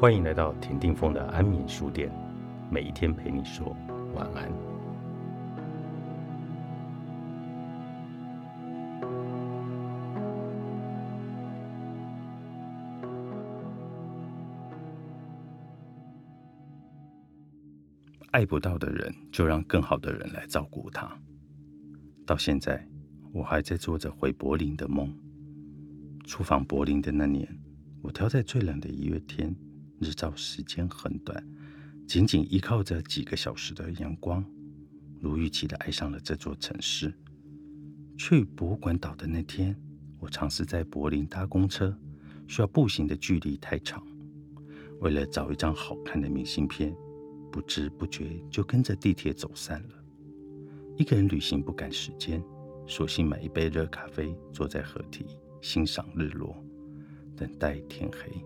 欢迎来到田定峰的安眠书店，每一天陪你说晚安。爱不到的人，就让更好的人来照顾他。到现在，我还在做着回柏林的梦。出访柏林的那年，我挑在最冷的一月天，日照时间很短，仅仅依靠着几个小时的阳光，如预期的爱上了这座城市。去博物馆岛的那天，我尝试在柏林搭公车，需要步行的距离太长，为了找一张好看的明信片。不知不觉就跟着地铁走散了。一个人旅行不赶时间，索性买一杯热咖啡，坐在河堤欣赏日落，等待天黑。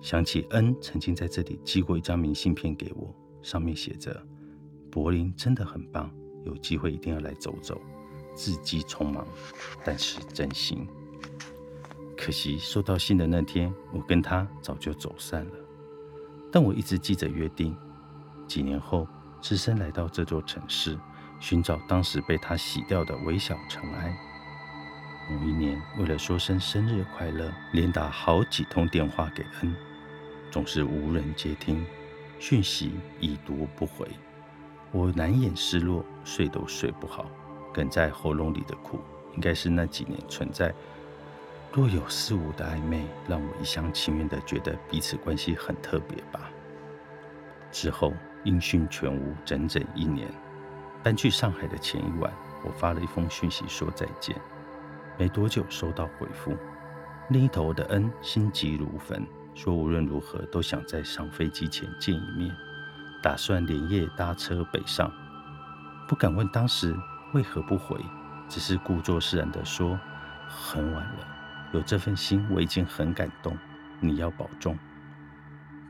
想起恩曾经在这里寄过一张明信片给我，上面写着：“柏林真的很棒，有机会一定要来走走。”字迹匆忙，但是真心。可惜收到信的那天，我跟他早就走散了。但我一直记着约定。几年后，只身来到这座城市，寻找当时被他洗掉的微小尘埃。某一年，为了说声生日快乐，连打好几通电话给恩，总是无人接听，讯息已读不回。我难掩失落，睡都睡不好，哽在喉咙里的苦，应该是那几年存在若有似无的暧昧，让我一厢情愿地觉得彼此关系很特别吧。之后。音讯全无，整整一年。搬去上海的前一晚，我发了一封讯息说再见。没多久收到回复，另一头的恩心急如焚，说无论如何都想在上飞机前见一面，打算连夜搭车北上。不敢问当时为何不回，只是故作释然地说：“很晚了，有这份心我已经很感动，你要保重。”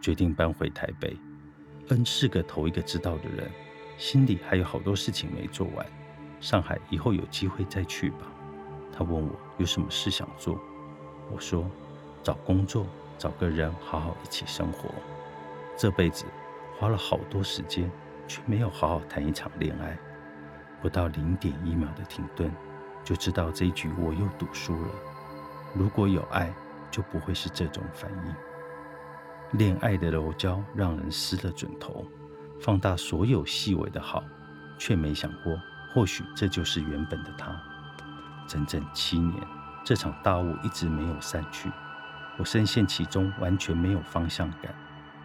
决定搬回台北。恩是个头一个知道的人，心里还有好多事情没做完。上海以后有机会再去吧。他问我有什么事想做，我说找工作，找个人好好一起生活。这辈子花了好多时间，却没有好好谈一场恋爱。不到零点一秒的停顿，就知道这一局我又赌输了。如果有爱，就不会是这种反应。恋爱的柔焦让人失了准头，放大所有细微的好，却没想过，或许这就是原本的他。整整七年，这场大雾一直没有散去，我深陷其中，完全没有方向感，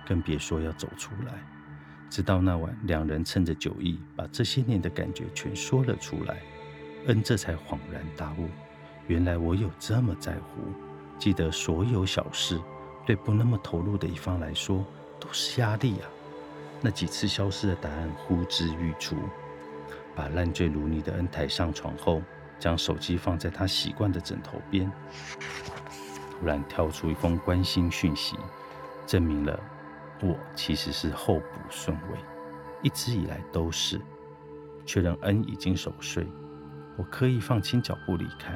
更别说要走出来。直到那晚，两人趁着酒意，把这些年的感觉全说了出来，恩这才恍然大悟，原来我有这么在乎，记得所有小事。对不那么投入的一方来说，都是压力啊！那几次消失的答案呼之欲出。把烂醉如泥的恩抬上床后，将手机放在他习惯的枕头边，突然跳出一封关心讯息，证明了我其实是候补顺位，一直以来都是。确认恩已经熟睡，我刻意放轻脚步离开，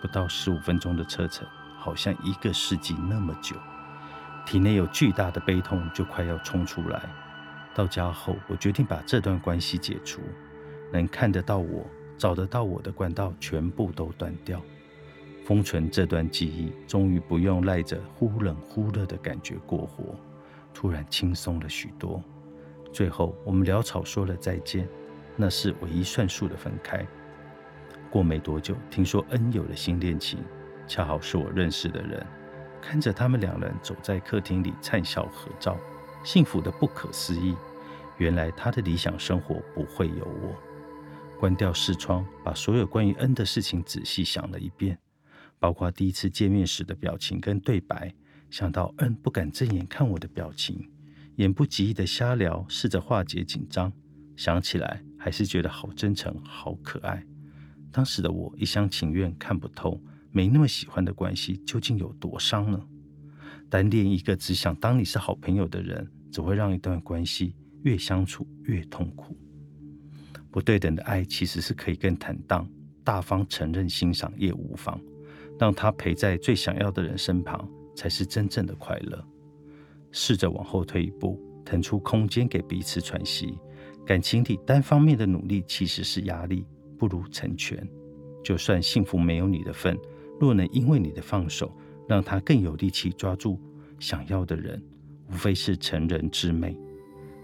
不到十五分钟的车程，好像一个世纪那么久。体内有巨大的悲痛，就快要冲出来。到家后，我决定把这段关系解除，能看得到我、找得到我的管道全部都断掉，封存这段记忆，终于不用赖着忽冷忽热的感觉过活，突然轻松了许多。最后，我们潦草说了再见，那是唯一算数的分开。过没多久，听说恩有了新恋情，恰好是我认识的人。看着他们两人走在客厅里灿笑合照，幸福的不可思议。原来他的理想生活不会有我。关掉视窗，把所有关于恩的事情仔细想了一遍，包括第一次见面时的表情跟对白。想到恩不敢正眼看我的表情，言不及义的瞎聊，试着化解紧张。想起来还是觉得好真诚，好可爱。当时的我一厢情愿，看不透。没那么喜欢的关系究竟有多伤呢？单恋一个只想当你是好朋友的人，只会让一段关系越相处越痛苦。不对等的爱其实是可以更坦荡、大方承认、欣赏也无妨，让他陪在最想要的人身旁，才是真正的快乐。试着往后退一步，腾出空间给彼此喘息。感情里单方面的努力其实是压力，不如成全。就算幸福没有你的份，若能因为你的放手，让他更有力气抓住想要的人，无非是成人之美。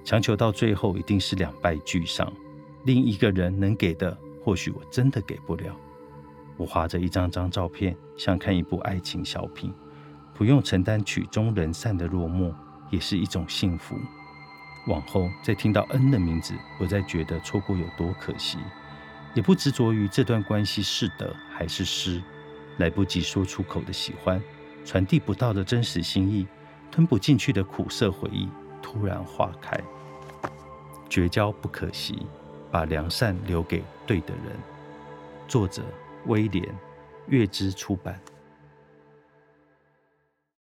强求到最后，一定是两败俱伤。另一个人能给的，或许我真的给不了。我划着一张张照片，像看一部爱情小品，不用承担曲终人散的落寞，也是一种幸福。往后再听到恩的名字，不再觉得错过有多可惜，也不执着于这段关系是得还是失。来不及说出口的喜欢，传递不到的真实心意，吞不进去的苦涩回忆，突然化开。绝交不可惜，把良善留给对的人。作者。威廉，月之出版。